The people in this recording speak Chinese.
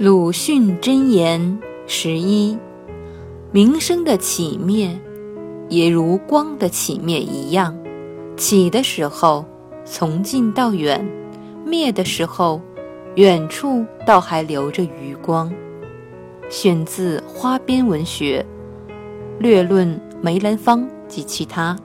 鲁迅箴言十一，名声的起灭也如光的起灭一样，起的时候从近到远，灭的时候远处倒还留着余光，选自花边文学，略论梅兰芳及其他。